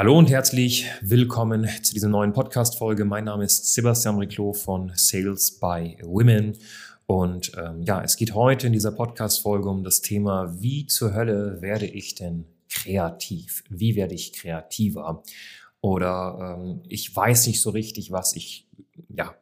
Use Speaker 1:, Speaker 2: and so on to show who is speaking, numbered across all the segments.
Speaker 1: Hallo und herzlich willkommen zu dieser neuen Podcast-Folge. Mein Name ist Sebastian Riclo von Sales by Women. Und ähm, ja, es geht heute in dieser Podcast-Folge um das Thema, wie zur Hölle werde ich denn kreativ? Wie werde ich kreativer? Oder ähm, ich weiß nicht so richtig, was ich ja,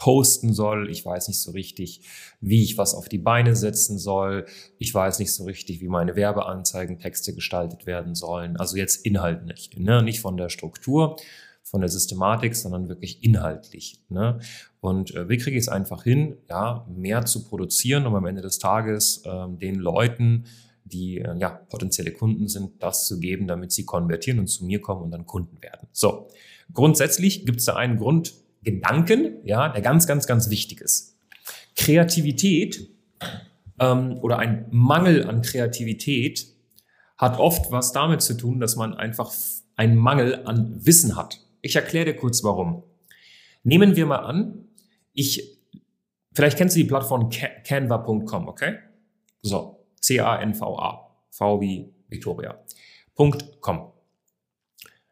Speaker 1: posten soll. Ich weiß nicht so richtig, wie ich was auf die Beine setzen soll. Ich weiß nicht so richtig, wie meine Werbeanzeigentexte gestaltet werden sollen. Also jetzt inhaltlich, ne? nicht von der Struktur, von der Systematik, sondern wirklich inhaltlich. Ne? Und äh, wie kriege ich es einfach hin, ja, mehr zu produzieren, um am Ende des Tages ähm, den Leuten, die äh, ja potenzielle Kunden sind, das zu geben, damit sie konvertieren und zu mir kommen und dann Kunden werden. So, grundsätzlich gibt es da einen Grund, Gedanken, ja, der ganz, ganz, ganz wichtig ist. Kreativität ähm, oder ein Mangel an Kreativität hat oft was damit zu tun, dass man einfach einen Mangel an Wissen hat. Ich erkläre dir kurz warum. Nehmen wir mal an, ich, vielleicht kennst du die Plattform canva.com, okay? So, C-A-N-V-A, V wie Victoria. .com.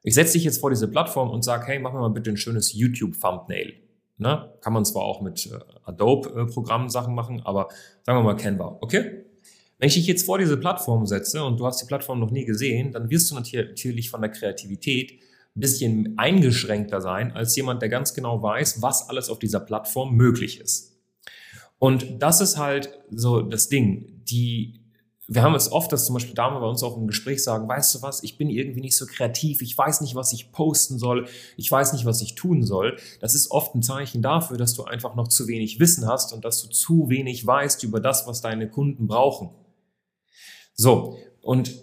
Speaker 1: Ich setze dich jetzt vor diese Plattform und sage, hey, mach mir mal bitte ein schönes YouTube-Thumbnail. Ne? Kann man zwar auch mit äh, Adobe-Programmen Sachen machen, aber sagen wir mal Canva, okay? Wenn ich dich jetzt vor diese Plattform setze und du hast die Plattform noch nie gesehen, dann wirst du natürlich von der Kreativität ein bisschen eingeschränkter sein als jemand, der ganz genau weiß, was alles auf dieser Plattform möglich ist. Und das ist halt so das Ding. Die wir haben es oft, dass zum Beispiel Damen bei uns auch im Gespräch sagen, weißt du was, ich bin irgendwie nicht so kreativ, ich weiß nicht, was ich posten soll, ich weiß nicht, was ich tun soll. Das ist oft ein Zeichen dafür, dass du einfach noch zu wenig Wissen hast und dass du zu wenig weißt über das, was deine Kunden brauchen. So, und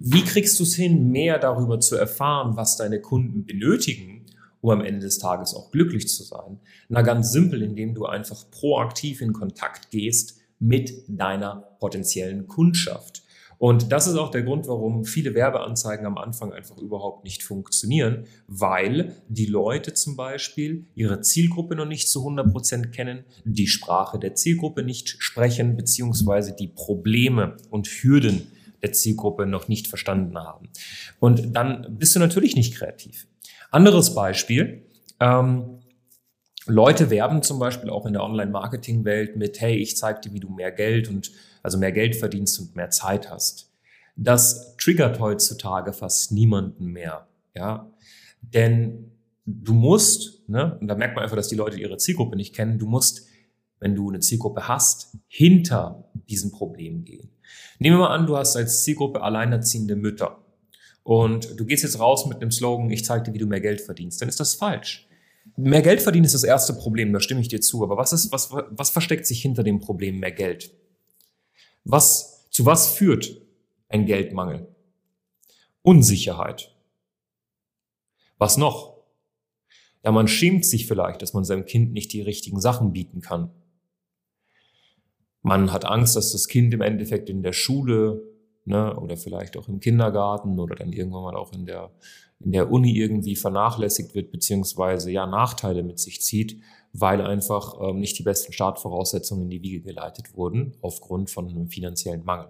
Speaker 1: wie kriegst du es hin, mehr darüber zu erfahren, was deine Kunden benötigen, um am Ende des Tages auch glücklich zu sein? Na, ganz simpel, indem du einfach proaktiv in Kontakt gehst mit deiner potenziellen Kundschaft. Und das ist auch der Grund, warum viele Werbeanzeigen am Anfang einfach überhaupt nicht funktionieren, weil die Leute zum Beispiel ihre Zielgruppe noch nicht zu 100 Prozent kennen, die Sprache der Zielgruppe nicht sprechen, beziehungsweise die Probleme und Hürden der Zielgruppe noch nicht verstanden haben. Und dann bist du natürlich nicht kreativ. Anderes Beispiel. Ähm, Leute werben zum Beispiel auch in der Online-Marketing-Welt mit, hey, ich zeige dir, wie du mehr Geld und also mehr Geld verdienst und mehr Zeit hast. Das triggert heutzutage fast niemanden mehr, ja, denn du musst, ne, und da merkt man einfach, dass die Leute ihre Zielgruppe nicht kennen, du musst, wenn du eine Zielgruppe hast, hinter diesem Problem gehen. Nehmen wir mal an, du hast als Zielgruppe alleinerziehende Mütter und du gehst jetzt raus mit einem Slogan, ich zeige dir, wie du mehr Geld verdienst, dann ist das falsch. Mehr Geld verdienen ist das erste Problem, da stimme ich dir zu. Aber was ist, was, was versteckt sich hinter dem Problem mehr Geld? Was, zu was führt ein Geldmangel? Unsicherheit. Was noch? Ja, man schämt sich vielleicht, dass man seinem Kind nicht die richtigen Sachen bieten kann. Man hat Angst, dass das Kind im Endeffekt in der Schule ne, oder vielleicht auch im Kindergarten oder dann irgendwann mal auch in der, in der Uni irgendwie vernachlässigt wird, beziehungsweise ja Nachteile mit sich zieht, weil einfach ähm, nicht die besten Startvoraussetzungen in die Wiege geleitet wurden aufgrund von einem finanziellen Mangel.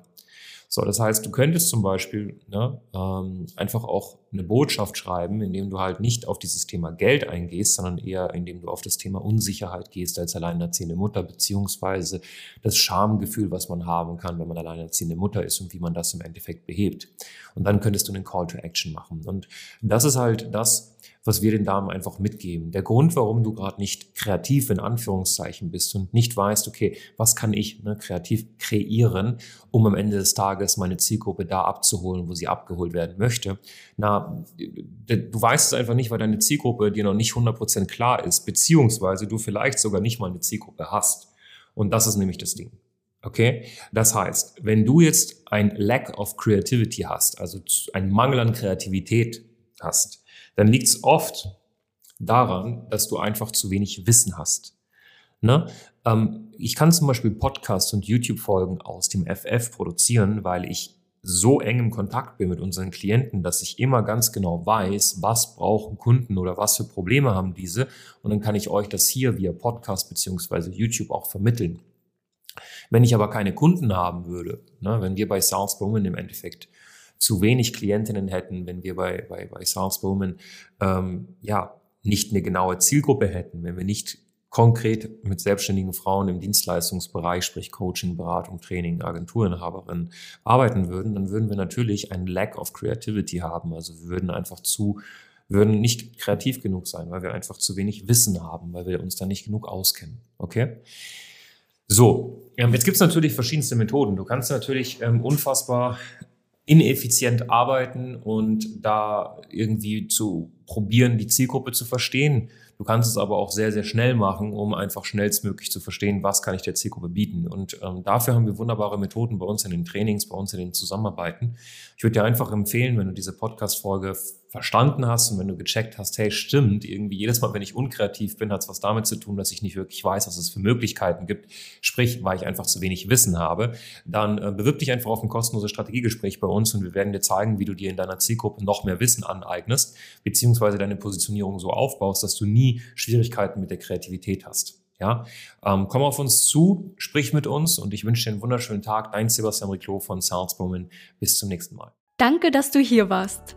Speaker 1: So, das heißt, du könntest zum Beispiel ne, ähm, einfach auch eine Botschaft schreiben, indem du halt nicht auf dieses Thema Geld eingehst, sondern eher indem du auf das Thema Unsicherheit gehst als alleinerziehende Mutter, beziehungsweise das Schamgefühl, was man haben kann, wenn man alleinerziehende Mutter ist und wie man das im Endeffekt behebt. Und dann könntest du einen Call to Action machen. Und das ist halt das, was wir den Damen einfach mitgeben. Der Grund, warum du gerade nicht kreativ in Anführungszeichen bist und nicht weißt, okay, was kann ich ne, kreativ kreieren, um am Ende des Tages meine Zielgruppe da abzuholen, wo sie abgeholt werden möchte. Na, du weißt es einfach nicht, weil deine Zielgruppe dir noch nicht 100% klar ist, beziehungsweise du vielleicht sogar nicht mal eine Zielgruppe hast. Und das ist nämlich das Ding. Okay? Das heißt, wenn du jetzt ein Lack of Creativity hast, also einen Mangel an Kreativität hast, dann liegt es oft daran, dass du einfach zu wenig Wissen hast. Ne? Ähm, ich kann zum Beispiel Podcasts und YouTube-Folgen aus dem FF produzieren, weil ich so eng im Kontakt bin mit unseren Klienten, dass ich immer ganz genau weiß, was brauchen Kunden oder was für Probleme haben diese. Und dann kann ich euch das hier via Podcast beziehungsweise YouTube auch vermitteln. Wenn ich aber keine Kunden haben würde, ne, wenn wir bei Salesbowman im Endeffekt zu wenig Klientinnen hätten, wenn wir bei, bei, bei Salesbowman ähm, ja, nicht eine genaue Zielgruppe hätten, wenn wir nicht konkret mit selbstständigen Frauen im Dienstleistungsbereich, sprich Coaching, Beratung, Training, Agenturinhaberin arbeiten würden, dann würden wir natürlich einen Lack of Creativity haben. Also wir würden einfach zu, würden nicht kreativ genug sein, weil wir einfach zu wenig Wissen haben, weil wir uns da nicht genug auskennen. Okay? So, jetzt gibt es natürlich verschiedenste Methoden. Du kannst natürlich ähm, unfassbar ineffizient arbeiten und da irgendwie zu probieren, die Zielgruppe zu verstehen. Du kannst es aber auch sehr, sehr schnell machen, um einfach schnellstmöglich zu verstehen, was kann ich der Zielgruppe bieten. Und ähm, dafür haben wir wunderbare Methoden bei uns in den Trainings, bei uns in den Zusammenarbeiten. Ich würde dir einfach empfehlen, wenn du diese Podcast-Folge verstanden hast und wenn du gecheckt hast, hey, stimmt, irgendwie jedes Mal, wenn ich unkreativ bin, hat es was damit zu tun, dass ich nicht wirklich weiß, was es für Möglichkeiten gibt, sprich, weil ich einfach zu wenig Wissen habe, dann äh, bewirb dich einfach auf ein kostenloses Strategiegespräch bei uns und wir werden dir zeigen, wie du dir in deiner Zielgruppe noch mehr Wissen aneignest, beziehungsweise deine Positionierung so aufbaust, dass du nie Schwierigkeiten mit der Kreativität hast. Ja, ähm, komm auf uns zu, sprich mit uns und ich wünsche dir einen wunderschönen Tag. Dein Sebastian Riclot von Saleswoman. Bis zum nächsten Mal.
Speaker 2: Danke, dass du hier warst.